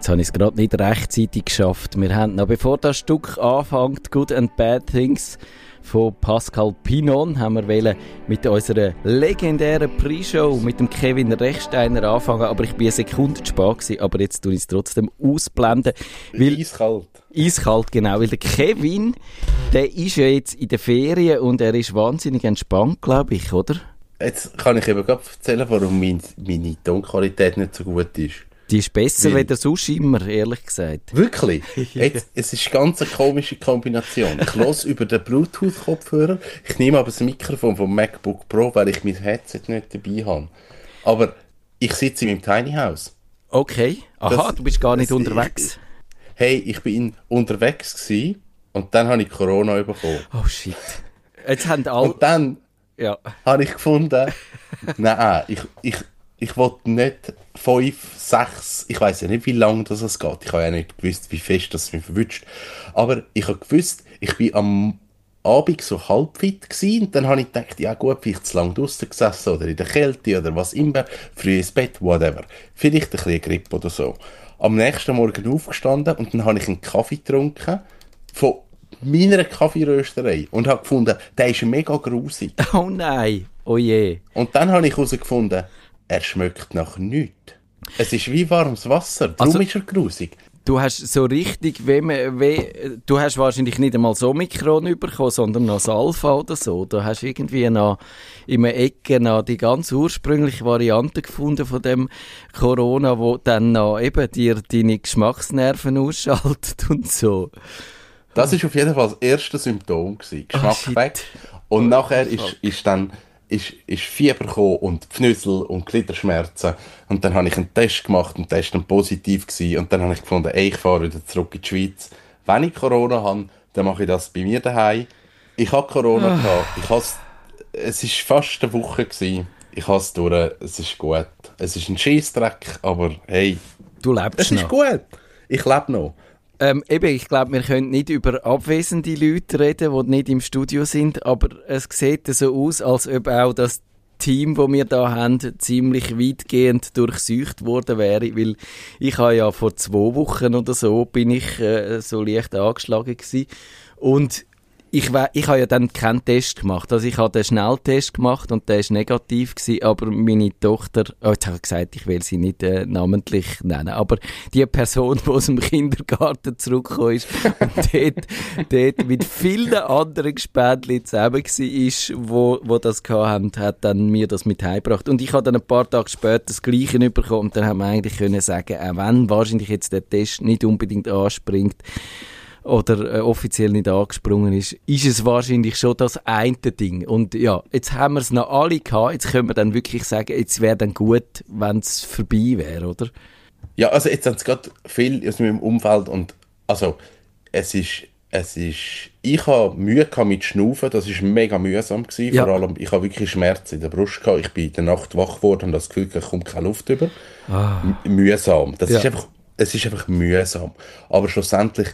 jetzt habe ich es gerade nicht rechtzeitig geschafft. Wir haben noch, bevor das Stück anfängt, Good and Bad Things von Pascal Pinon, haben wir wollen mit unserer legendären Pre-Show mit dem Kevin Rechsteiner anfangen, aber ich bin eine Sekunde zu spät gewesen, aber jetzt tue ich es trotzdem ausblenden. Weil, eiskalt. Eiskalt, genau, weil der Kevin, der ist ja jetzt in der Ferien und er ist wahnsinnig entspannt, glaube ich, oder? Jetzt kann ich eben gerade erzählen, warum mein, meine Tonqualität nicht so gut ist. Die ist besser als der sonst immer, ehrlich gesagt. Wirklich? Jetzt, es ist ganz eine komische Kombination. Ich höre über den Bluetooth-Kopfhörer, ich nehme aber das Mikrofon vom MacBook Pro, weil ich mein Headset nicht dabei habe. Aber ich sitze in meinem Tiny House. Okay. Aha, das, du bist gar nicht unterwegs. Ich, hey, ich bin unterwegs gewesen und dann habe ich Corona bekommen. Oh shit. Jetzt haben alle... Und dann ja. habe ich gefunden, nein, ich, ich, ich wollte nicht fünf, sechs, ich weiß ja nicht, wie lange das es geht. Ich habe ja nicht gewusst, wie fest das mich verwünscht. Aber ich habe gewusst, ich bin am Abend so halb fit gewesen, und dann habe ich gedacht, ja gut, vielleicht zu lange draußen gesessen oder in der Kälte oder was immer, früh ins Bett, whatever. Vielleicht ein bisschen Grippe oder so. Am nächsten Morgen aufgestanden und dann habe ich einen Kaffee getrunken von meiner Kaffeerösterei und habe gefunden, der ist mega grusig. Oh nein, oh je. Und dann habe ich herausgefunden, er schmeckt nach nichts. Es ist wie warmes Wasser, darum also, ist er grusig. Du hast so richtig, wie, wie, du hast wahrscheinlich nicht einmal so Mikron bekommen, sondern noch das Alpha oder so. Du hast irgendwie noch in einer Ecke noch die ganz ursprüngliche Variante gefunden von dem Corona, wo dann noch eben dir deine Geschmacksnerven ausschaltet und so. Das ist auf jeden Fall das erste Symptom gewesen. Geschmack oh, weg. Und nachher ist, ist dann ist, ist Fieber gekommen und Pfnüssel und Gliederschmerzen. Und dann habe ich einen Test gemacht und der war dann positiv gewesen. Und dann habe ich gefunden, ey, ich fahre wieder zurück in die Schweiz. Wenn ich Corona habe, dann mache ich das bei mir daheim. Ich habe Corona oh. gehabt. Ich has, es war fast eine Woche gewesen. Ich habe es durch. Es ist gut. Es ist ein Scheißdreck, aber hey. Du lebst es noch. Es ist gut. Ich lebe noch. Ähm, eben, ich glaube, wir können nicht über abwesende Leute reden, die nicht im Studio sind, aber es sieht so aus, als ob auch das Team, das wir da haben, ziemlich weitgehend durchsucht worden wäre, weil ich habe ja vor zwei Wochen oder so bin ich äh, so leicht angeschlagen gewesen. Und ich, ich habe ja dann keinen Test gemacht. Also ich habe den Schnelltest gemacht und der ist negativ gewesen, aber meine Tochter, oh, jetzt habe ich gesagt, ich will sie nicht äh, namentlich nennen, aber die Person, die aus dem Kindergarten zurückgekommen ist und dort, dort mit vielen anderen Gespädchen zusammen war, wo, wo das hatten, hat dann mir das mit heimgebracht. Und ich habe dann ein paar Tage später das Gleiche bekommen und dann haben wir eigentlich können sagen, auch wenn wahrscheinlich jetzt der Test nicht unbedingt anspringt, oder äh, offiziell nicht angesprungen ist, ist es wahrscheinlich schon das eine Ding. Und ja, jetzt haben wir es noch alle gehabt, jetzt können wir dann wirklich sagen, jetzt wäre dann gut, wenn es vorbei wäre, oder? Ja, also jetzt haben es gerade viel aus meinem Umfeld und also es ist es ist, ich habe Mühe mit Schnaufen, das ist mega mühsam gewesen, ja. vor allem, ich habe wirklich Schmerzen in der Brust gehabt, ich bin in der Nacht wach geworden und das Gefühl, es kommt keine Luft über. Ah. Mühsam, das ja. ist einfach, es ist einfach mühsam. Aber schlussendlich,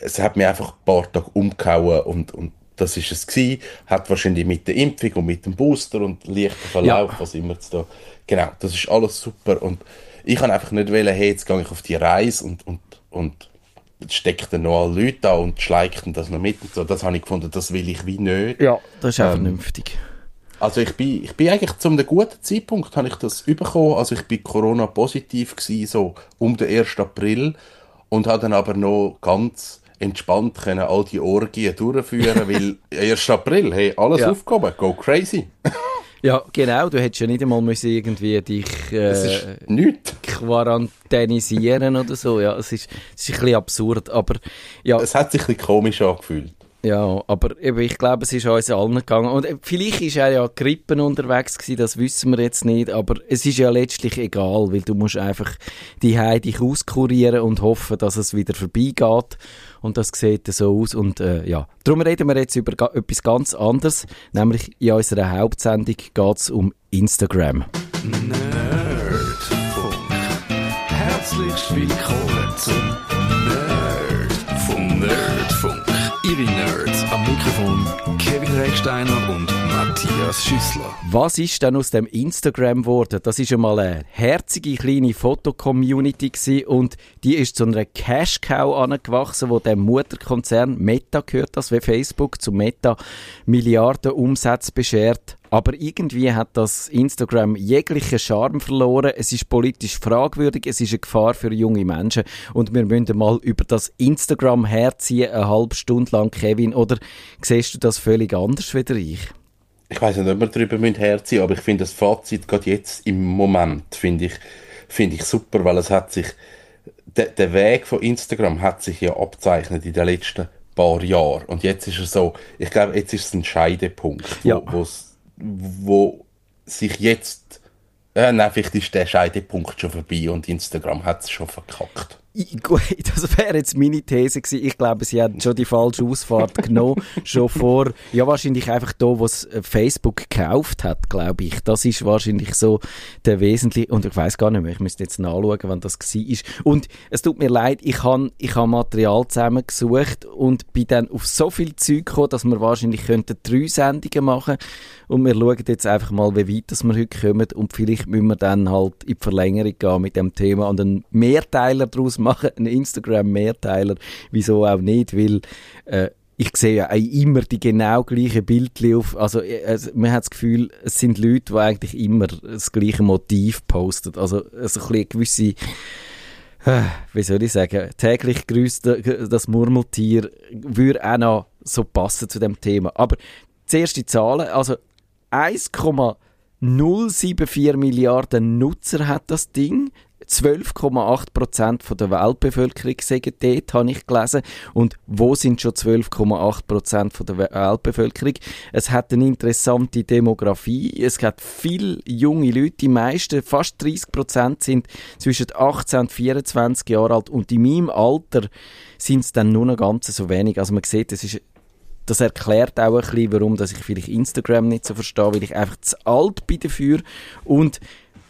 es hat mir einfach ein paar Tage umgehauen und, und das ist es gewesen. Hat wahrscheinlich mit der Impfung und mit dem Booster und leichten Verlauf, ja. was immer da. Genau, das ist alles super und ich kann einfach nicht wählen, hey, jetzt gehe ich auf die Reise und, und, und steckt dann noch alle Leute da und schleicht das noch mit und so. Das habe ich gefunden, das will ich wie nicht. Ja, das ist auch ähm, vernünftig. Also ich bin, ich bin eigentlich zu einem guten Zeitpunkt habe ich das bekommen. Also ich bin Corona positiv gewesen, so um den 1. April und habe dann aber noch ganz entspannt können all die Orgien durchführen, weil 1. April, hey, alles ja. aufgehoben, go crazy. ja, genau, du hättest ja nicht einmal müssen irgendwie dich äh, quarantänisieren oder so, ja, es ist, es ist ein bisschen absurd, aber ja. Es hat sich ein bisschen komisch angefühlt. Ja, aber eben, ich glaube, es ist uns allen gegangen. Und äh, vielleicht ist er ja Grippen unterwegs gewesen, das wissen wir jetzt nicht, aber es ist ja letztlich egal, weil du musst einfach die Heide dich auskurieren und hoffen, dass es wieder vorbeigeht. Und das sieht so aus. Und äh, ja, darum reden wir jetzt über etwas ganz anderes, nämlich in unserer Hauptsendung geht es um Instagram. Nerdfunk. Herzlich willkommen zum Nerd vom Nerdfunk. Am Mikrofon. Kevin Recksteiner und Matthias Schüssler. Was ist denn aus dem Instagram geworden? Das ist einmal eine herzige kleine Fotocommunity und die ist zu einer Cash Cow angewachsen, wo der Mutterkonzern Meta gehört, das wie Facebook zu Meta Milliarden Umsatz beschert. Aber irgendwie hat das Instagram jeglichen Charme verloren. Es ist politisch fragwürdig, es ist eine Gefahr für junge Menschen. Und wir müssen mal über das Instagram herziehen, eine halbe Stunde lang, Kevin. Oder siehst du das völlig anders wie ich? Ich weiß nicht, ob wir darüber herziehen aber ich finde das Fazit gerade jetzt im Moment, finde ich, finde ich super, weil es hat sich, der, der Weg von Instagram hat sich ja abzeichnet in den letzten paar Jahren. Und jetzt ist es so, ich glaube, jetzt ist es ein Scheidepunkt, wo, ja wo sich jetzt, äh, nein, vielleicht ist der Scheidepunkt schon vorbei und Instagram hat es schon verkackt. Gut, das wäre jetzt meine These gewesen. Ich glaube, sie haben schon die falsche Ausfahrt genommen, schon vor, ja wahrscheinlich einfach da, was äh, Facebook gekauft hat, glaube ich. Das ist wahrscheinlich so der wesentliche, und ich weiß gar nicht mehr, ich müsste jetzt nachschauen, wann das war. Und es tut mir leid, ich habe ich hab Material zusammengesucht und bin dann auf so viel Zeug gekommen, dass wir wahrscheinlich könnten drei Sendungen machen und wir schauen jetzt einfach mal, wie weit wir heute kommen und vielleicht müssen wir dann halt in die Verlängerung gehen mit dem Thema und einen Mehrteiler daraus machen machen, einen Instagram-Mehrteiler. Wieso auch nicht, weil äh, ich sehe ja immer die genau gleichen Bildchen auf, also, also man hat das Gefühl, es sind Leute, die eigentlich immer das gleiche Motiv posten, also, also ein bisschen gewisse äh, wie soll ich sagen, täglich grüßt das Murmeltier, würde auch noch so passen zu dem Thema. Aber zuerst die Zahlen, also 1,074 Milliarden Nutzer hat das Ding. 12,8 Prozent der Weltbevölkerung sagen dort, habe ich gelesen. Und wo sind schon 12,8 Prozent der Weltbevölkerung? Es hat eine interessante Demografie. Es hat viele junge Leute. Die meisten, fast 30 Prozent, sind zwischen 18 und 24 Jahre alt. Und in meinem Alter sind es dann nur noch ganz so wenig. Also man sieht, es ist das erklärt auch ein bisschen, warum dass ich vielleicht Instagram nicht so verstehe, weil ich einfach zu alt bin dafür. Und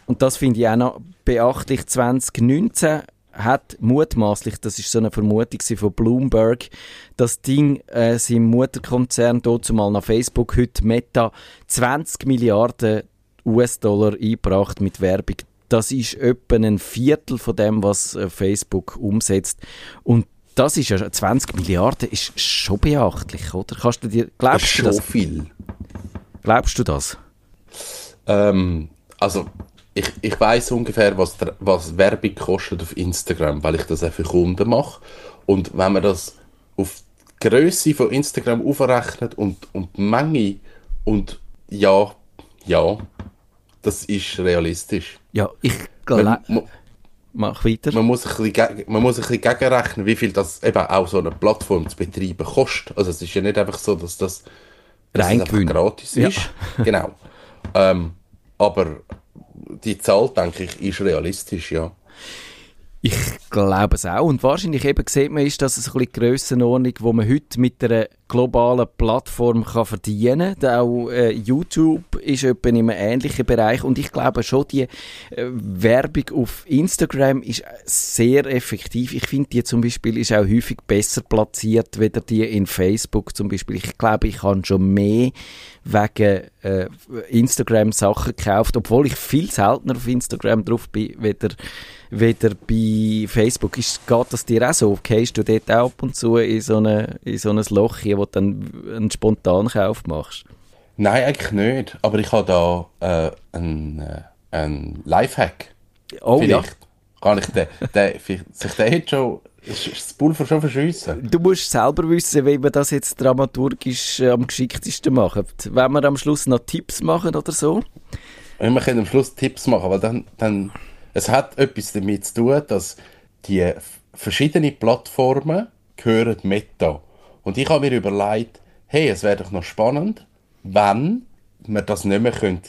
und das finde ich auch noch beachtlich. 2019 hat mutmaßlich, das ist so eine Vermutung von Bloomberg, das Ding, äh, sein Mutterkonzern, dort zumal nach Facebook, heute Meta, 20 Milliarden US-Dollar eingebracht mit Werbung. Das ist etwa ein Viertel von dem, was äh, Facebook umsetzt. Und das ist ja 20 Milliarden, ist schon beachtlich, oder? Kannst du dir, glaubst das ist du das? so viel. Glaubst du das? Ähm, also ich, ich weiß ungefähr, was, was Werbung kostet auf Instagram, weil ich das auch für Kunden mache. Und wenn man das auf die Größe von Instagram aufrechnet und, und die Menge und ja, ja, das ist realistisch. Ja, ich glaube... Mach weiter. Man muss, ein bisschen, man muss ein bisschen gegenrechnen, wie viel das eben auch so eine Plattform zu betreiben kostet. Also es ist ja nicht einfach so, dass das, dass das gratis ist. Ja. genau. Ähm, aber die Zahl, denke ich, ist realistisch, ja. Ich glaube es auch. Und wahrscheinlich eben sieht man, ist das die Grössenordnung, die man heute mit einer globalen Plattform kann verdienen kann. Auch äh, YouTube ist in einem ähnlichen Bereich. Und ich glaube schon, die äh, Werbung auf Instagram ist sehr effektiv. Ich finde, die zum Beispiel ist auch häufig besser platziert, weder die in Facebook zum Beispiel. Ich glaube, ich habe schon mehr wegen äh, Instagram Sachen gekauft, obwohl ich viel seltener auf Instagram drauf bin, weder, weder bei Facebook. Ist, geht das dir auch so? Gehst du dort auch ab und zu in so, eine, in so ein Loch wo du dann einen Spontankauf machst? Nein, eigentlich nicht. Aber ich habe da äh, einen, äh, einen Lifehack. Oh Vielleicht ja. Kann ich den, den, sich den jetzt schon das Pulver schon verschiessen? Du musst selber wissen, wie man das jetzt dramaturgisch äh, am geschicktesten macht. Wenn wir am Schluss noch Tipps machen oder so? Ja, wir können am Schluss Tipps machen, weil dann, dann es hat etwas damit zu tun, dass die verschiedenen Plattformen gehören Meta. Und ich habe mir überlegt, hey, es wäre doch noch spannend, wenn wir das nicht mehr tracken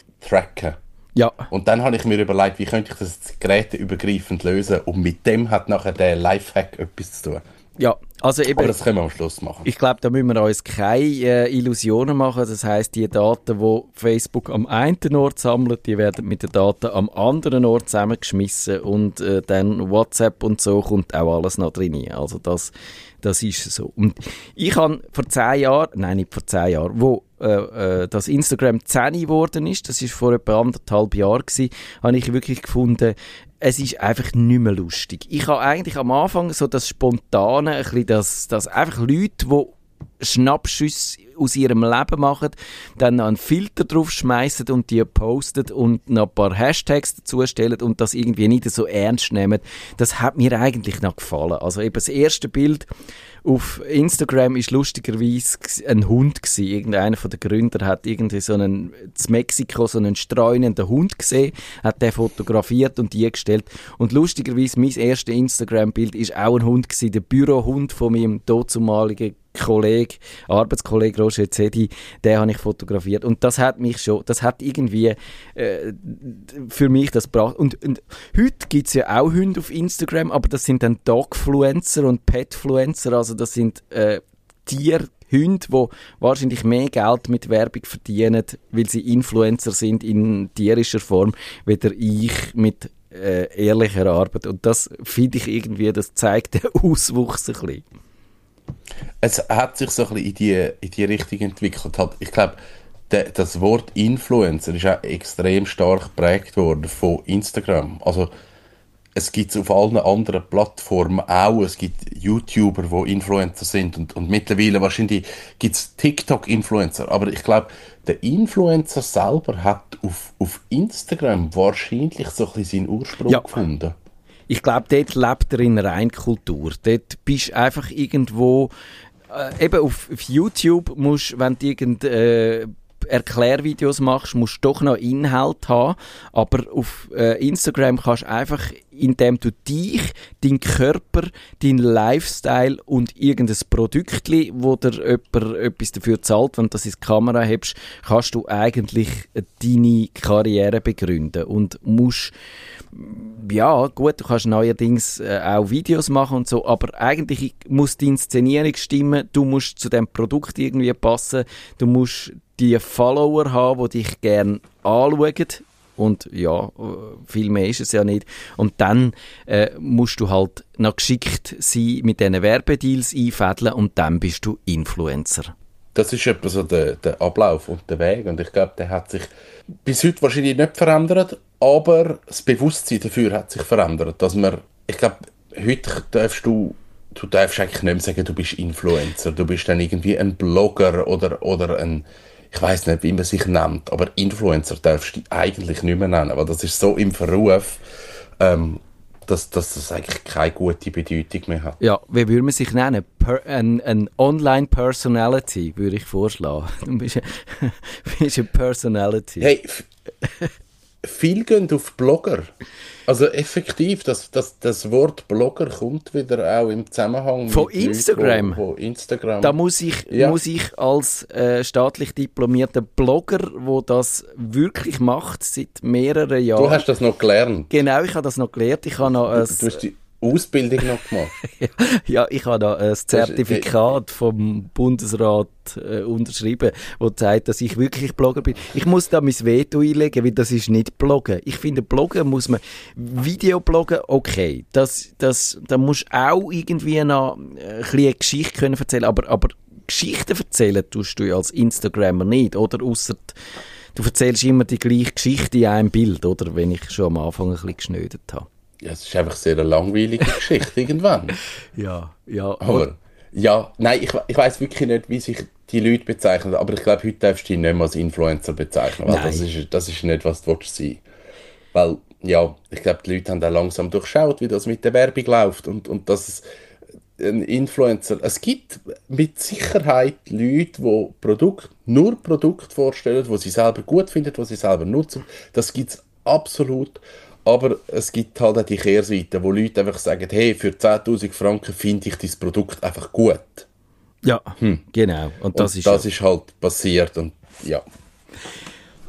können. Ja. Und dann habe ich mir überlegt, wie könnte ich das geräteübergreifend lösen und mit dem hat nachher der Lifehack etwas zu tun. Ja, also eben, Aber das können wir am Schluss machen. Ich glaube, da müssen wir uns keine äh, Illusionen machen. Das heißt, die Daten, die Facebook am einen Ort sammelt, die werden mit den Daten am anderen Ort zusammengeschmissen und äh, dann WhatsApp und so kommt auch alles noch drin. Also das, das ist so. Und ich habe vor zehn Jahren, nein, nicht vor zehn Jahren, wo äh, äh, das Instagram 10 geworden ist, das ist vor etwa anderthalb Jahren gewesen, habe ich wirklich gefunden, es ist einfach nicht mehr lustig. Ich habe eigentlich am Anfang so das Spontane, ein bisschen das, das einfach Leute, die Schnappschüsse aus ihrem Leben machen, dann noch einen Filter drauf schmeißen und die postet und noch ein paar Hashtags dazu stellen und das irgendwie nicht so ernst nehmen. Das hat mir eigentlich noch gefallen. Also eben das erste Bild auf Instagram ist lustigerweise ein Hund gewesen. Irgendeiner von den Gründern hat irgendwie so einen, in Mexiko so einen streunenden Hund gesehen, hat den fotografiert und die gestellt. Und lustigerweise, mein erstes Instagram-Bild ist auch ein Hund gewesen, der Bürohund von meinem dazumaligen Kollege, Arbeitskollege Roger Zedi, den habe ich fotografiert. Und das hat mich schon, das hat irgendwie äh, für mich das gebracht. Und, und heute gibt es ja auch Hunde auf Instagram, aber das sind dann Dogfluencer und Petfluencer, also das sind äh, Tier Hunde, die wahrscheinlich mehr Geld mit Werbung verdienen, weil sie Influencer sind in tierischer Form, weder ich mit äh, ehrlicher Arbeit. Und das finde ich irgendwie, das zeigt den Auswuchs ein bisschen es hat sich so ein bisschen in die, in die Richtung entwickelt. Halt, ich glaube, das Wort Influencer ist auch extrem stark geprägt worden von Instagram. Also es gibt es auf allen anderen Plattformen auch. Es gibt YouTuber, die Influencer sind und, und mittlerweile wahrscheinlich gibt es TikTok-Influencer. Aber ich glaube, der Influencer selber hat auf, auf Instagram wahrscheinlich so ein bisschen seinen Ursprung ja. gefunden ich glaube, dort lebt er in Reinkultur. Dort bist du einfach irgendwo, äh, eben auf, auf, YouTube musst, wenn du irgend, äh, Erklärvideos machst, musst du doch noch Inhalt haben. Aber auf äh, Instagram kannst du einfach, indem du dich, deinen Körper, deinen Lifestyle und irgendein Produkt, wo dir jemand etwas dafür zahlt, wenn du das in die Kamera hebst, kannst du eigentlich deine Karriere begründen und musst ja, gut, du kannst neuerdings äh, auch Videos machen und so, aber eigentlich muss die Inszenierung stimmen, du musst zu dem Produkt irgendwie passen, du musst die Follower haben, die dich gerne anschauen, und ja, viel mehr ist es ja nicht. Und dann äh, musst du halt noch geschickt sein mit diesen Werbedeals einfädeln und dann bist du Influencer. Das ist etwa so der, der Ablauf und der Weg und ich glaube, der hat sich bis heute wahrscheinlich nicht verändert, aber das Bewusstsein dafür hat sich verändert, dass man, ich glaube, heute darfst du, du darfst eigentlich nicht mehr sagen, du bist Influencer, du bist dann irgendwie ein Blogger oder, oder ein, ich weiß nicht, wie man sich nennt, aber Influencer darfst du eigentlich nicht mehr nennen, weil das ist so im Verruf, ähm, dass, dass das eigentlich keine gute Bedeutung mehr hat. Ja, wie würde man sich nennen? Per, ein, ein Online-Personality, würde ich vorschlagen. Du bist, bist eine Personality. Hey, viel gehen auf Blogger. Also effektiv, das, das, das Wort Blogger kommt wieder auch im Zusammenhang von Instagram. Leuten, wo, wo Instagram. Da muss ich, ja. muss ich als äh, staatlich diplomierter Blogger, wo das wirklich macht seit mehreren Jahren. Du hast das noch gelernt. Genau, ich habe das noch gelernt. Ich habe noch du, du Ausbildung noch gemacht? ja, ich habe da ein Zertifikat vom Bundesrat äh, unterschrieben, das zeigt, dass ich wirklich Blogger bin. Ich muss da mein Veto einlegen, weil das ist nicht Bloggen. Ich finde, Bloggen muss man, Videobloggen, okay, das, das, da musst du auch irgendwie noch äh, ein eine Geschichte können erzählen, aber, aber Geschichten erzählen tust du als Instagrammer nicht, oder? Ausser du erzählst immer die gleiche Geschichte in einem Bild, oder? Wenn ich schon am Anfang ein bisschen geschnödet habe. Ja, es ist einfach sehr eine langweilige Geschichte irgendwann. Ja, ja. Aber, ja, nein, ich, ich weiß wirklich nicht, wie sich die Leute bezeichnen, aber ich glaube, heute darfst du dich nicht mehr als Influencer bezeichnen, weil nein. das ist, das ist nicht, was du sein Weil, ja, ich glaube, die Leute haben auch langsam durchschaut, wie das mit der Werbung läuft und, und dass es ein Influencer, es gibt mit Sicherheit Leute, die Produkt, nur Produkt vorstellen, wo sie selber gut finden, wo sie selber nutzen. Das gibt es absolut. Aber es gibt halt auch die Kehrseite, wo Leute einfach sagen, hey, für 10'000 Franken finde ich dieses Produkt einfach gut. Ja, hm. genau. Und das, und ist, das ja. ist halt passiert und ja.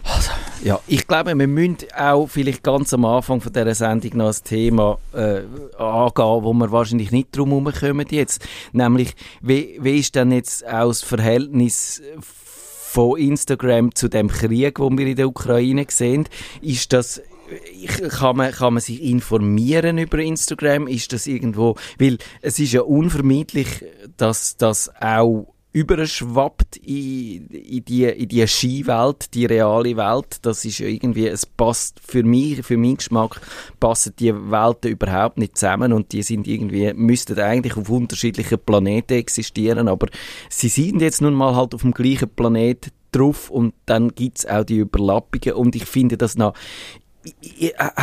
Also, Ja, ich glaube, wir müssen auch vielleicht ganz am Anfang von dieser Sendung noch ein Thema äh, angehen, wo wir wahrscheinlich nicht drum herum kommen jetzt. Nämlich, wie, wie ist denn jetzt auch das Verhältnis von Instagram zu dem Krieg, wo wir in der Ukraine sehen? Ist das kann man, kann man sich informieren über Instagram? Ist das irgendwo, weil es ist ja unvermeidlich, dass das auch überschwappt in, in, die, in die Skiwelt, die reale Welt. Das ist ja irgendwie, es passt für mich, für meinen Geschmack, passen die Welten überhaupt nicht zusammen und die sind irgendwie, müssten eigentlich auf unterschiedlichen Planeten existieren, aber sie sind jetzt nun mal halt auf dem gleichen Planet drauf und dann gibt's auch die Überlappungen und ich finde das noch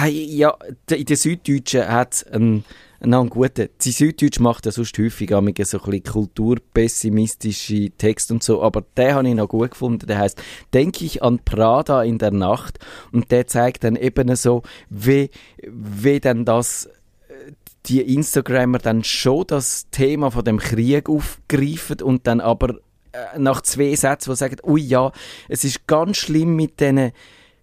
ja, in der Süddeutschen hat es einen einen guten. Die Süddeutsche macht ja sonst häufig so ein bisschen kulturpessimistische Texte und so, aber den habe ich noch gut gefunden. Der heißt Denke ich an Prada in der Nacht und der zeigt dann eben so, wie, wie dann das äh, die Instagrammer dann schon das Thema von dem Krieg aufgreifen und dann aber äh, nach zwei Sätzen, wo sagen, ui ja, es ist ganz schlimm mit diesen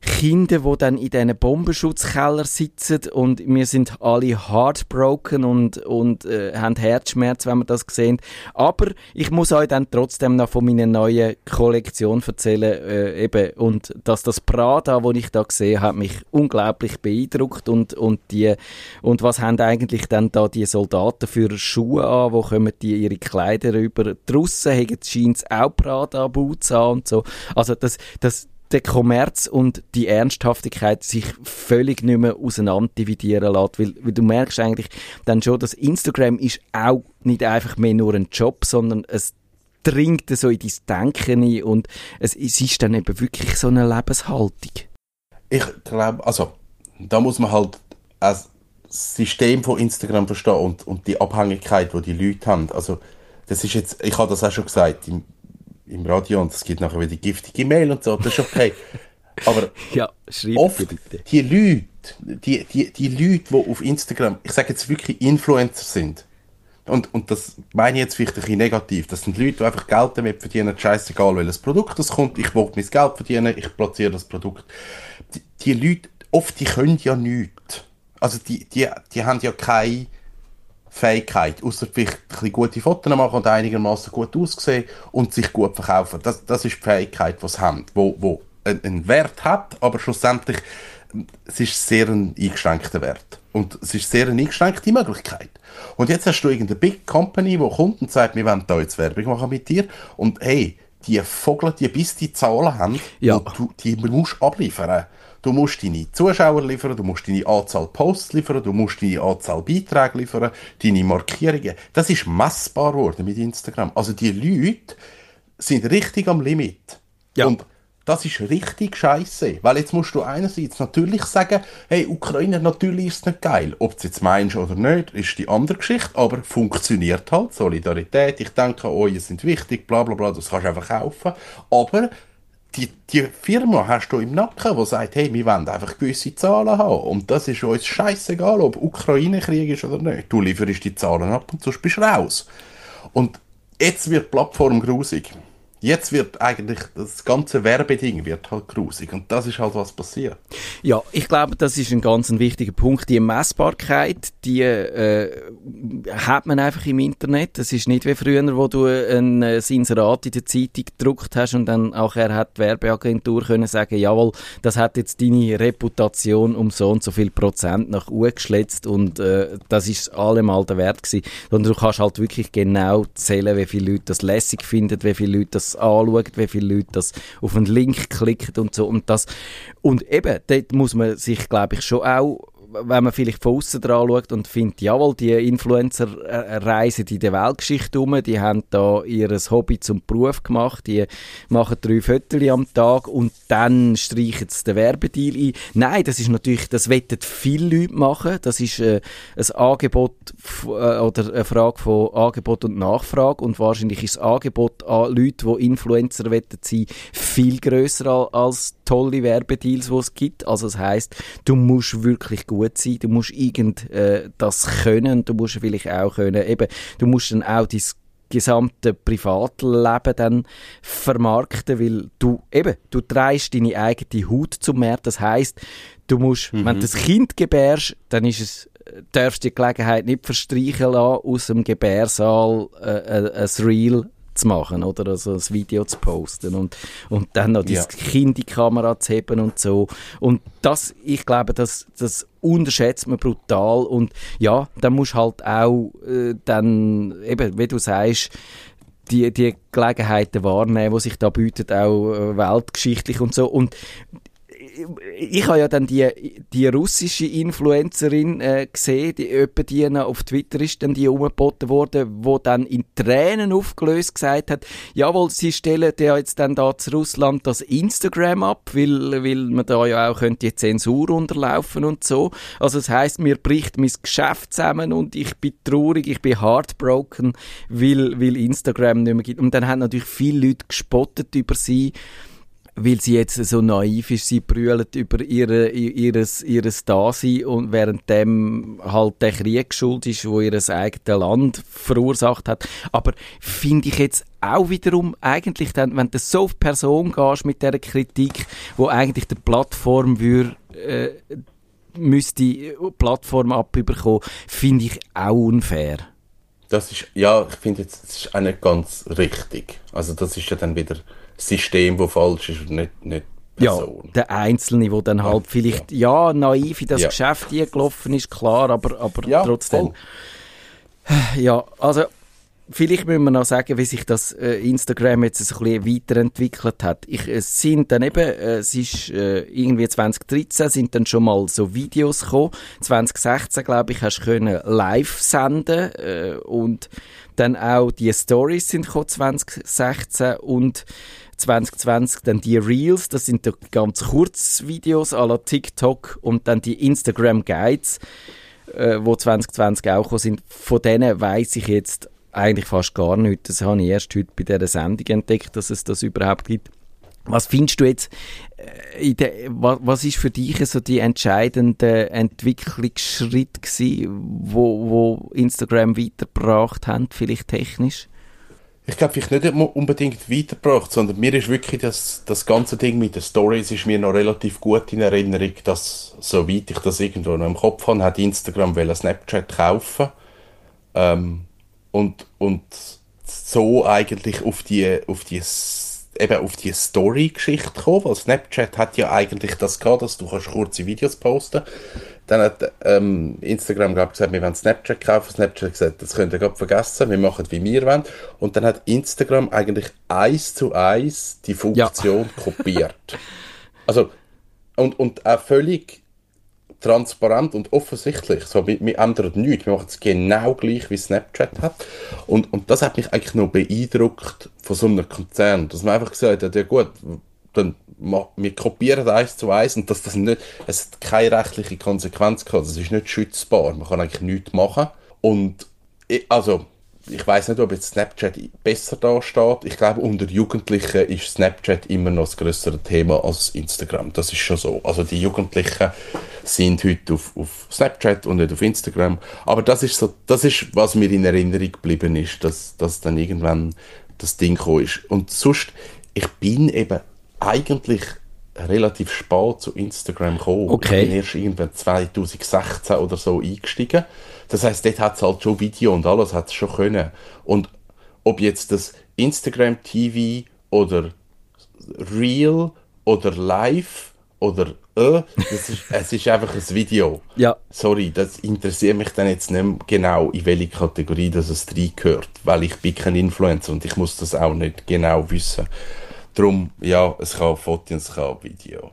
Kinder, die dann in diesen Bombenschutzkeller sitzen und wir sind alle heartbroken und, und äh, haben Herzschmerz, wenn wir das sehen. Aber ich muss euch dann trotzdem noch von meiner neuen Kollektion erzählen äh, eben und dass das Prada, das ich da gesehen habe, mich unglaublich beeindruckt und, und die und was haben eigentlich dann da die Soldaten für Schuhe an, wo kommen die ihre Kleider über? Draussen haben scheint auch Prada Boots an und so. Also das, das, der Kommerz und die Ernsthaftigkeit sich völlig nicht mehr auseinander dividieren lässt, weil, weil du merkst eigentlich dann schon, dass Instagram ist auch nicht einfach mehr nur ein Job, sondern es dringt so in dein Denken ein und es, es ist dann eben wirklich so eine Lebenshaltung. Ich glaube, also da muss man halt das System von Instagram verstehen und, und die Abhängigkeit, die die Leute haben. Also das ist jetzt, ich habe das auch schon gesagt, im Radio und es gibt nachher wieder giftige Mail und so, das ist okay. Aber ja, oft bitte. die Leute, die, die, die Leute, die auf Instagram, ich sage jetzt wirklich Influencer sind, und, und das meine ich jetzt vielleicht ein bisschen negativ, das sind Leute, die einfach Geld damit verdienen, scheißegal welches Produkt das kommt, ich will mein Geld verdienen, ich platziere das Produkt. Die, die Leute, oft, die können ja nichts. Also die, die, die haben ja keine Fähigkeit, außer vielleicht ein bisschen gute Fotos machen und einigermaßen gut aussehen und sich gut verkaufen. Das, das ist die Fähigkeit, die sie haben, wo, wo einen Wert hat, aber schlussendlich es ist sehr ein eingeschränkter Wert. Und es ist sehr eine eingeschränkte Möglichkeit. Und jetzt hast du irgendeine Big Company, die kommt und sagt, wir wollen da jetzt Werbung machen mit dir. Und hey, die Vogel, die bis die Zahlen haben, ja. du, die musst abliefern. Du musst deine Zuschauer liefern, du musst deine Anzahl Posts liefern, du musst deine Anzahl Beiträge liefern, deine Markierungen. Das ist messbar geworden mit Instagram. Also die Leute sind richtig am Limit. Ja. Und das ist richtig scheiße. Weil jetzt musst du einerseits natürlich sagen, hey, Ukraine, natürlich ist es nicht geil. Ob du es jetzt meinst oder nicht, ist die andere Geschichte, aber funktioniert halt. Solidarität, ich denke, oh, ihr sind wichtig, bla bla bla, das kannst du einfach kaufen. Aber die, die Firma hast du im Nacken, die sagt, hey, wir wollen einfach gewisse Zahlen haben. Und das ist uns scheißegal, ob Ukraine-Krieg ist oder nicht. Du lieferst die Zahlen ab und sonst bist du raus. Und jetzt wird die Plattform grusig. Jetzt wird eigentlich das ganze Werbeding wird halt grusig und das ist halt was passiert. Ja, ich glaube, das ist ein ganz ein wichtiger Punkt. Die Messbarkeit, die äh, hat man einfach im Internet. Das ist nicht wie früher, wo du ein äh, Inserat in der Zeitung gedruckt hast und dann auch er hat die Werbeagentur können sagen, jawohl, das hat jetzt deine Reputation um so und so viel Prozent nach oben geschletzt und äh, das ist allemal der Wert gewesen. Und du kannst halt wirklich genau zählen, wie viele Leute das lässig finden, wie viele Leute das anschaut, wie viele Leute das auf einen Link klicken und so. Und das und eben, dort muss man sich, glaube ich, schon auch wenn man vielleicht von außen dran schaut und findet, jawohl, die Influencer äh, reisen in der Weltgeschichte um, die haben da ihr Hobby zum Beruf gemacht, die machen drei Fotos am Tag und dann streichen sie den Werbedeal ein. Nein, das ist natürlich, das wettet viele Leute machen, das ist äh, ein Angebot äh, oder eine Frage von Angebot und Nachfrage und wahrscheinlich ist das Angebot an Leute, die Influencer wettet sein, viel grösser als tolle Werbedeals, die es gibt. Also das heißt, du musst wirklich gut sein, du musst irgend äh, das können, du musst vielleicht auch können, eben, du musst dann auch dein gesamte Privatleben dann vermarkten, weil du eben, du trägst deine eigene Haut zum Meer. Das heißt, du musst, mhm. wenn du das Kind gebärst, dann ist es darfst die Gelegenheit nicht verstreichen lassen, aus dem Gebärsaal äh, äh, ein Reel zu machen oder also ein Video zu posten und, und dann noch ja. das Kind in die Kamera zu heben und so. Und das, ich glaube, das, das unterschätzt man brutal und ja, dann musst halt auch äh, dann, eben, wie du sagst, die, die Gelegenheiten wahrnehmen, die sich da bieten, auch äh, weltgeschichtlich und so. Und ich habe ja dann die, die russische Influencerin äh, gesehen, die etwa die auf Twitter ist dann die umgeboten worden, wo dann in Tränen aufgelöst gesagt hat, jawohl, sie stellen ja jetzt dann da zu Russland das Instagram ab, weil, weil man da ja auch könnte die Zensur unterlaufen und so. Also das heißt, mir bricht mein Geschäft zusammen und ich bin traurig, ich bin heartbroken, weil, weil Instagram nicht mehr gibt. Und dann haben natürlich viele Leute gespottet über sie weil sie jetzt so naiv ist, sie brüllt über ihre, ihres, ihres Dasein und währenddem halt der Krieg schuld ist, wo ihr eigenes Land verursacht hat. Aber finde ich jetzt auch wiederum eigentlich dann, wenn du so auf Person gehst mit dieser Kritik, wo eigentlich die Plattform würde, äh, müsste Plattform abbekommen, finde ich auch unfair. Das ist, ja, ich finde jetzt, das ist auch nicht ganz richtig. Also das ist ja dann wieder System, das falsch ist und nicht, nicht Person. Ja, der Einzelne, der dann halt vielleicht, ja, ja naiv in das ja. Geschäft gelaufen ist, klar, aber, aber ja, trotzdem. Voll. Ja, also vielleicht müssen wir noch sagen, wie sich das äh, Instagram jetzt ein bisschen weiterentwickelt hat. Ich, es sind dann eben, äh, es ist äh, irgendwie 2013 sind dann schon mal so Videos gekommen. 2016, glaube ich, hast du können live senden äh, und dann auch die Stories sind gekommen 2016 und 2020 dann die Reels, das sind die ganz Kurzvideos à la TikTok und dann die Instagram Guides, äh, wo 2020 auch gekommen sind. Von denen weiß ich jetzt eigentlich fast gar nichts. Das habe ich erst heute bei dieser Sendung entdeckt, dass es das überhaupt gibt. Was findest du jetzt, äh, der, was, was ist für dich so die entscheidende Entwicklungsschritt gewesen, wo, wo Instagram weitergebracht hat, vielleicht technisch? Ich glaube, ich nicht unbedingt weitergebracht, sondern mir ist wirklich das, das ganze Ding mit den Stories ist mir noch relativ gut in Erinnerung, dass, soweit ich das irgendwo noch im Kopf habe, hat Instagram Snapchat kaufen ähm, und, und so eigentlich auf die, auf die eben auf die Story-Geschichte gekommen, weil Snapchat hat ja eigentlich das gehabt, dass du kannst kurze Videos posten Dann hat ähm, Instagram glaub, gesagt, wir wollen Snapchat kaufen. Snapchat hat gesagt, das könnt ihr gerade vergessen, wir machen, wie wir wollen. Und dann hat Instagram eigentlich eins zu eins die Funktion ja. kopiert. Also, und, und auch völlig transparent und offensichtlich. So, wir, wir ändern nichts. Wir machen es genau gleich, wie Snapchat hat. Und, und das hat mich eigentlich noch beeindruckt von so einem Konzern, dass man einfach gesagt hat, ja gut, dann wir kopieren eins zu eins und dass das nicht, es hat keine rechtliche Konsequenz gehabt, das ist nicht schützbar, man kann eigentlich nichts machen. Und also ich weiß nicht, ob jetzt Snapchat besser da steht. Ich glaube, unter Jugendlichen ist Snapchat immer noch das größere Thema als Instagram. Das ist schon so. Also die Jugendlichen sind heute auf, auf Snapchat und nicht auf Instagram. Aber das ist so, das ist, was mir in Erinnerung geblieben ist, dass, dass dann irgendwann das Ding gekommen ist. Und sonst, ich bin eben eigentlich relativ spät zu Instagram gekommen. Okay. Ich bin erst irgendwann 2016 oder so eingestiegen. Das heißt, dort hat es halt schon Video und alles hat es schon können. Und ob jetzt das Instagram TV oder Real oder Live oder äh, das ist, es ist einfach ein Video. Ja. Sorry, das interessiert mich dann jetzt nicht genau, in welche Kategorie das es reingehört, weil ich bin kein Influencer und ich muss das auch nicht genau wissen. Darum, ja, es kann Foto und es kann Video.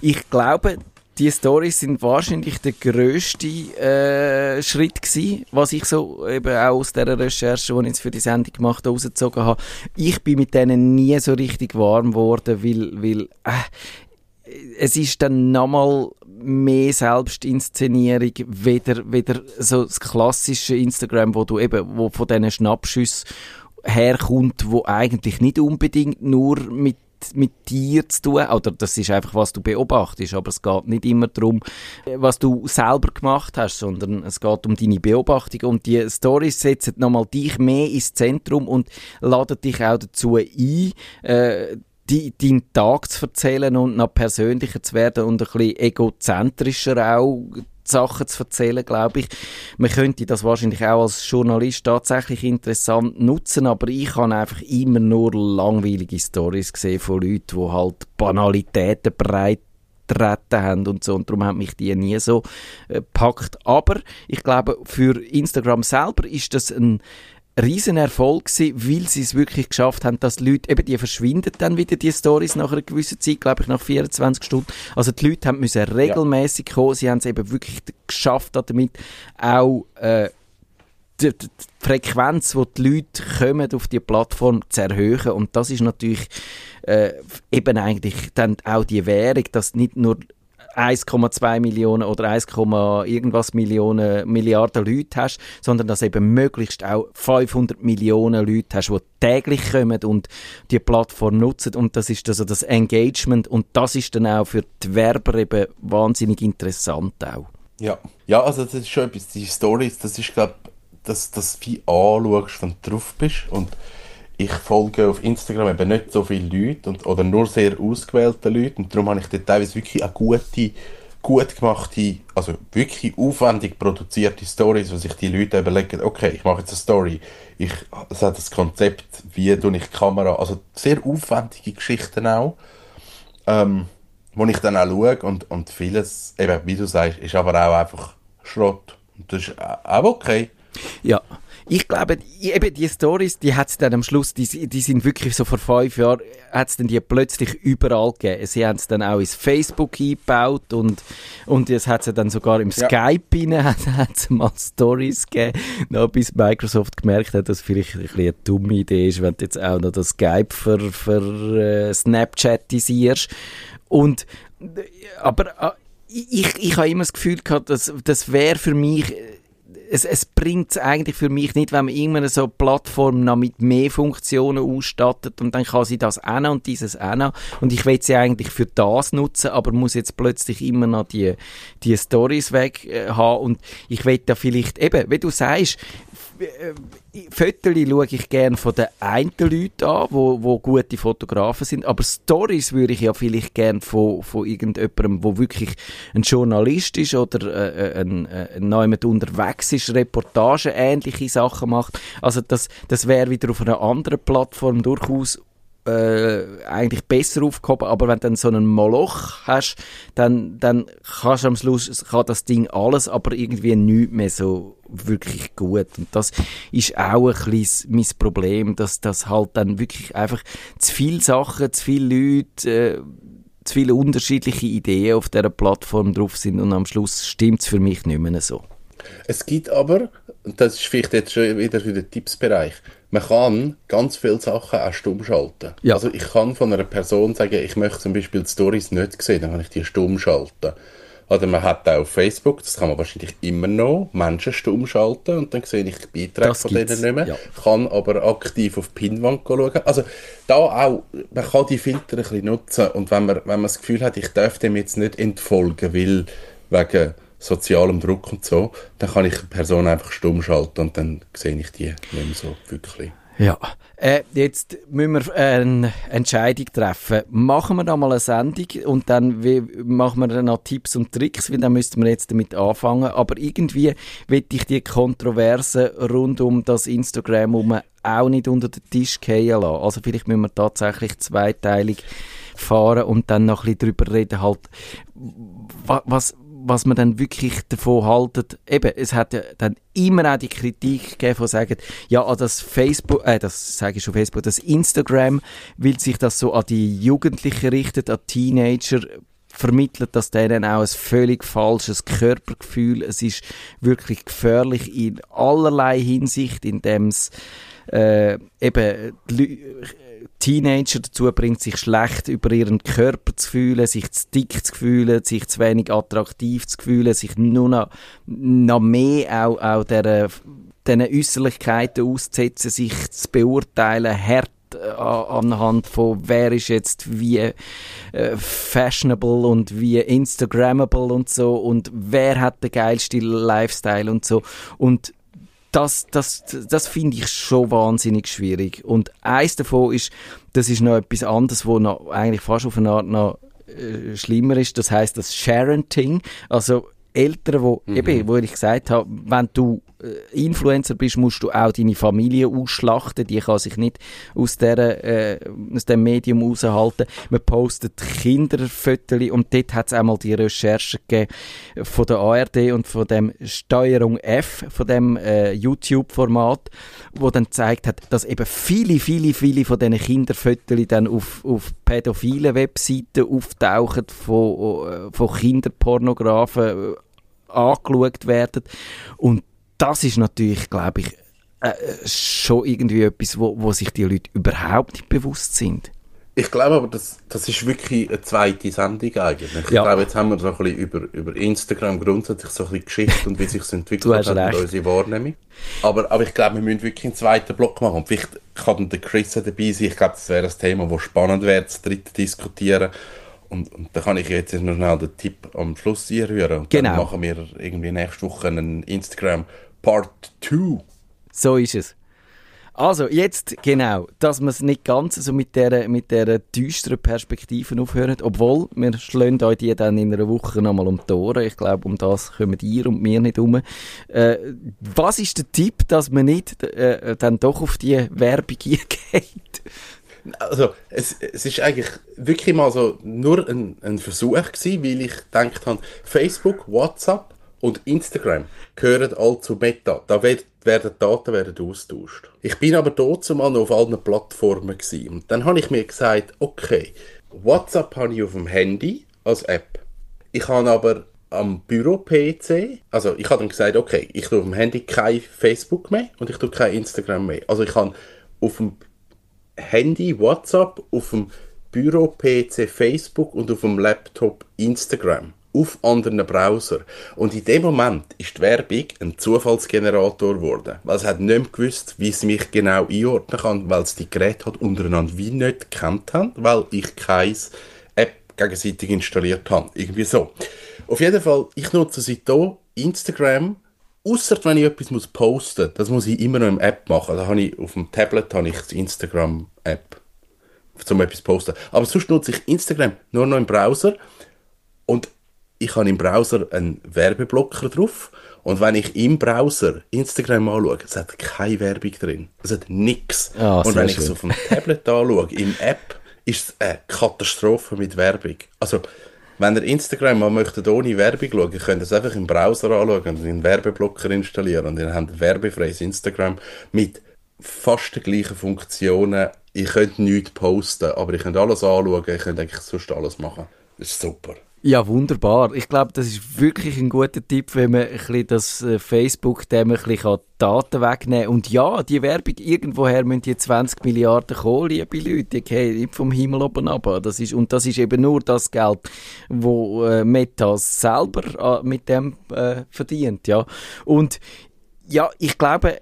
Ich glaube, die Stories sind wahrscheinlich der grösste äh, Schritt gewesen, was ich so eben auch aus der Recherche, die ich jetzt für die Sendung gemacht habe, rausgezogen habe. Ich bin mit denen nie so richtig warm geworden, weil, weil äh, es ist dann nochmal mehr Selbstinszenierung, weder, weder so das klassische Instagram, wo du eben, wo von diesen Schnappschüssen herkommt, wo eigentlich nicht unbedingt nur mit mit dir zu tun, oder das ist einfach, was du beobachtest, aber es geht nicht immer darum, was du selber gemacht hast, sondern es geht um deine Beobachtung. Und die Stories setzen nochmal dich mehr ins Zentrum und laden dich auch dazu ein, äh, die, deinen Tag zu erzählen und noch persönlicher zu werden und ein bisschen egozentrischer auch Sachen zu erzählen, glaube ich. Man könnte das wahrscheinlich auch als Journalist tatsächlich interessant nutzen, aber ich habe einfach immer nur langweilige Stories gesehen von Leuten, die halt Banalitäten breit treten haben und so. Und darum haben mich die nie so äh, packt. Aber ich glaube, für Instagram selber ist das ein Riesenerfolg gewesen, weil sie es wirklich geschafft haben, dass die Leute, eben die verschwinden dann wieder, die Stories nach einer gewissen Zeit, glaube ich, nach 24 Stunden. Also die Leute haben müssen regelmäßig ja. kommen, sie haben es eben wirklich geschafft, damit auch äh, die, die, Frequenz, wo die Leute kommen, auf die Plattform zu erhöhen. Und das ist natürlich äh, eben eigentlich dann auch die Währung, dass nicht nur 1,2 Millionen oder 1, irgendwas Millionen, Milliarden Leute hast, sondern dass eben möglichst auch 500 Millionen Leute hast, die täglich kommen und die Plattform nutzen. Und das ist also das Engagement. Und das ist dann auch für die Werber eben wahnsinnig interessant auch. Ja, ja also das ist schon etwas, die Stories, das ist glaube dass das wie anschaust, wenn du drauf bist. Und ich folge auf Instagram eben nicht so viele Leute und, oder nur sehr ausgewählte Leute. Und darum habe ich dort teilweise wirklich eine gute, gut gemachte, also wirklich aufwendig produzierte Stories, wo sich die Leute überlegen, okay, ich mache jetzt eine Story, ich, es hat das Konzept, wie tue ich die Kamera, also sehr aufwendige Geschichten auch, ähm, wo ich dann auch schaue und, und vieles, eben, wie du sagst, ist aber auch einfach Schrott. Und das ist auch okay. Ja, ich glaube, eben die Stories, die hat es dann am Schluss, die, die sind wirklich so vor fünf Jahren, hat es dann die plötzlich überall gegeben. Sie haben es dann auch ins Facebook eingebaut und, und es hat es dann sogar im ja. Skype rein, hat, es mal Stories gegeben, noch bis Microsoft gemerkt hat, dass es vielleicht ein bisschen eine dumme Idee ist, wenn du jetzt auch noch das Skype für, für äh, Snapchatisierst. Und, aber äh, ich, ich habe immer das Gefühl gehabt, dass das wäre für mich es, es bringt es eigentlich für mich nicht, wenn man immer so Plattform noch mit mehr Funktionen ausstattet und dann kann sie das auch noch und dieses auch noch. Und ich will sie eigentlich für das nutzen, aber muss jetzt plötzlich immer noch die, die Stories weg äh, haben und ich will da vielleicht, eben, wie du sagst, äh, Fotos schaue ich gerne von den einen Leuten an, wo, wo gute Fotografen sind, aber Stories würde ich ja vielleicht gerne von, von irgendjemandem, wo wirklich ein Journalist ist oder äh, äh ein, äh, jemand unterwegs ist, Reportage ähnliche Sachen macht. Also das, das wäre wieder auf einer anderen Plattform durchaus äh, eigentlich besser aufgehoben, aber wenn du dann so einen Moloch hast, dann, dann kannst du am Schluss, kann das Ding alles, aber irgendwie nichts mehr so wirklich gut. Und das ist auch ein bisschen mein Problem, dass das halt dann wirklich einfach zu viele Sachen, zu viele Leute, äh, zu viele unterschiedliche Ideen auf dieser Plattform drauf sind und am Schluss stimmt es für mich nicht mehr so. Es gibt aber, das ist vielleicht jetzt schon wieder für den Tippsbereich, man kann ganz viele Sachen auch stumm schalten. Ja. Also ich kann von einer Person sagen, ich möchte zum Beispiel die Stories nicht sehen, dann kann ich die stumm schalten. Oder man hat auch auf Facebook, das kann man wahrscheinlich immer noch, Menschen stumm schalten und dann sehe ich die Beiträge das von denen nicht mehr. Ja. Kann aber aktiv auf die Pinwand schauen. Also da auch, man kann die Filter ein bisschen nutzen und wenn man, wenn man das Gefühl hat, ich darf dem jetzt nicht entfolgen, weil wegen sozialem Druck und so, dann kann ich eine Person einfach stumm schalten und dann sehe ich die nicht mehr so wirklich. Ja, äh, jetzt müssen wir eine Entscheidung treffen. Machen wir da mal eine Sendung und dann wie, machen wir dann noch Tipps und Tricks, weil dann müssten wir jetzt damit anfangen. Aber irgendwie will ich die Kontroverse rund um das Instagram um auch nicht unter den Tisch fallen lassen. Also vielleicht müssen wir tatsächlich zweiteilig fahren und dann noch ein bisschen darüber reden, halt, was, was man dann wirklich davon haltet, eben, es hat ja dann immer auch die Kritik gegeben, von sagen, ja, das Facebook, äh, das sage ich schon Facebook, das Instagram, weil sich das so an die Jugendlichen richtet, an Teenager, vermittelt das denen auch ein völlig falsches Körpergefühl. Es ist wirklich gefährlich in allerlei Hinsicht, indem es äh, eben Teenager dazu bringt, sich schlecht über ihren Körper zu fühlen, sich zu dick zu fühlen, sich zu wenig attraktiv zu fühlen, sich nur noch, noch mehr auch, auch der, diesen Äußerlichkeiten auszusetzen, sich zu beurteilen, hart äh, anhand von wer ist jetzt wie äh, fashionable und wie Instagrammable und so und wer hat den geilsten Lifestyle und so. Und das, das, das finde ich schon wahnsinnig schwierig. Und eins davon ist, das ist noch etwas anderes, wo noch eigentlich fast auf eine Art noch äh, schlimmer ist. Das heißt das Sharenting. Also Eltern, wo, mhm. eben, wo ich gesagt habe, wenn du Influencer bist, musst du auch deine Familie ausschlachten. Die kann sich nicht aus, der, äh, aus dem Medium raushalten. Man postet Kinderfotos und dort hat es einmal die Recherche gegeben von der ARD und von dem Steuerung F, von dem äh, YouTube-Format, wo dann gezeigt hat, dass eben viele, viele, viele von diesen Kinderfotos dann auf, auf pädophilen Webseiten auftauchen von, äh, von Kinderpornografen äh, angeschaut werden. Und das ist natürlich, glaube ich, äh, schon irgendwie etwas, wo, wo sich die Leute überhaupt nicht bewusst sind. Ich glaube aber, das, das ist wirklich eine zweite Sendung eigentlich. Ich ja. glaube, jetzt haben wir so ein bisschen über, über Instagram grundsätzlich so ein bisschen Geschichte und wie sich es entwickelt hat und unsere Wahrnehmung. Aber, aber ich glaube, wir müssen wirklich einen zweiten Block machen. Und vielleicht kann dann der Chris dabei sein. Ich glaube, das wäre ein Thema, das spannend wäre, das dritte diskutieren. Und, und da kann ich jetzt noch schnell den Tipp am Schluss rühren. Und genau. dann machen wir irgendwie nächste Woche einen Instagram Part 2. So ist es. Also, jetzt genau, dass wir es nicht ganz so mit dieser mit der düsteren Perspektive aufhören, obwohl wir schlagen euch die dann in einer Woche nochmal um die Ohren. Ich glaube, um das kommen ihr und wir nicht um. Äh, was ist der Tipp, dass man nicht äh, dann doch auf die Werbung geht? Also, es, es ist eigentlich wirklich mal so nur ein, ein Versuch gewesen, weil ich gedacht habe, Facebook, WhatsApp und Instagram gehören all zu Meta. Da werden Daten werden austauscht. Ich bin aber dort zumal noch auf allen Plattformen gewesen. Und dann habe ich mir gesagt, okay, WhatsApp habe ich auf dem Handy als App. Ich habe aber am Büro-PC, also ich habe dann gesagt, okay, ich tue auf dem Handy kein Facebook mehr und ich tue kein Instagram mehr. Also ich habe auf dem Handy WhatsApp, auf dem Büro-PC Facebook und auf dem Laptop Instagram auf anderen Browser. Und in dem Moment ist die Werbung ein Zufallsgenerator geworden. Weil es hat nicht gewusst, wie es mich genau einordnen kann, weil es die Geräte hat untereinander wie nicht gekannt haben, weil ich kein App gegenseitig installiert habe. Irgendwie so. Auf jeden Fall, ich nutze seitdem Instagram, außer wenn ich etwas muss posten Das muss ich immer noch im App machen. Da habe ich, auf dem Tablet habe ich die Instagram-App, um etwas zu posten. Aber sonst nutze ich Instagram nur noch im Browser. Und ich habe im Browser einen Werbeblocker drauf und wenn ich im Browser Instagram anschaue, es hat keine Werbung drin. Es hat nichts. Oh, und wenn ich es auf dem Tablet anschaue, im App, ist es eine Katastrophe mit Werbung. Also, wenn ihr Instagram mal möchtet ohne Werbung schauen, könnt ihr es einfach im Browser anschauen und einen Werbeblocker installieren und ihr habt werbefreies Instagram mit fast den gleichen Funktionen. Ihr könnt nichts posten, aber ihr könnt alles anschauen, ihr könnt eigentlich sonst alles machen. Das ist super. Ja, wunderbar. Ich glaube, das ist wirklich ein guter Tipp, wenn man ein bisschen das äh, Facebook dem ein bisschen Daten wegnehmen kann. Und ja, die Werbung, irgendwoher müssen die 20 Milliarden kommen, liebe Leute. Die gehen nicht vom Himmel oben ab. Das ist, und das ist eben nur das Geld, wo äh, Meta selber äh, mit dem äh, verdient, ja. Und ja, ich glaube,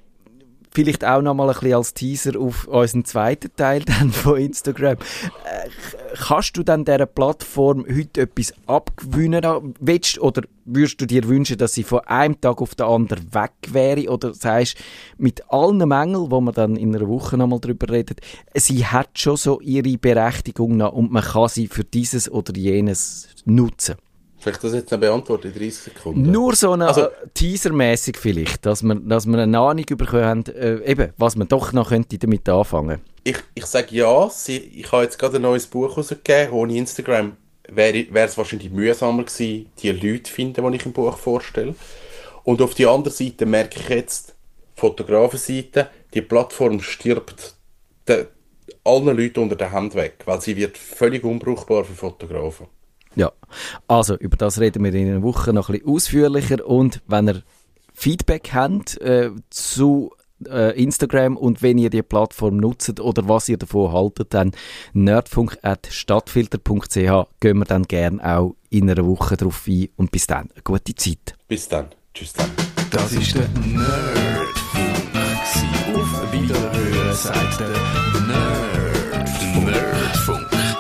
vielleicht auch noch mal ein bisschen als Teaser auf unseren zweiten Teil dann von Instagram. Äh, kannst du dann dieser Plattform heute etwas abgewinnen willst, oder würdest du dir wünschen, dass sie von einem Tag auf den anderen weg wäre oder sagst mit allen Mängeln, wo man dann in einer Woche noch mal drüber redet, sie hat schon so ihre Berechtigung noch und man kann sie für dieses oder jenes nutzen? Vielleicht das jetzt noch beantworten in 30 Sekunden. Nur so eine also, Teasermäßig vielleicht, dass man, dass man eine Ahnung bekommen äh, eben, was man doch noch könnte damit anfangen. Ich, ich sage ja, sie, ich habe jetzt gerade ein neues Buch rausgegeben, ohne Instagram wäre es wahrscheinlich mühsamer gewesen, die Leute zu finden, die ich im Buch vorstelle. Und auf der anderen Seite merke ich jetzt, Fotografenseite, die Plattform stirbt de, allen Leuten unter der Hand weg, weil sie wird völlig unbrauchbar für Fotografen. Ja, also über das reden wir in einer Woche noch ein bisschen ausführlicher und wenn ihr Feedback habt äh, zu äh, Instagram und wenn ihr die Plattform nutzt oder was ihr davon haltet, dann nerdfunk.stadtfilter.ch gehen wir dann gerne auch in einer Woche drauf ein und bis dann, eine gute Zeit. Bis dann, tschüss dann. Das ist der Nerdfunk. Auf Wiederhören sagt der Nerd.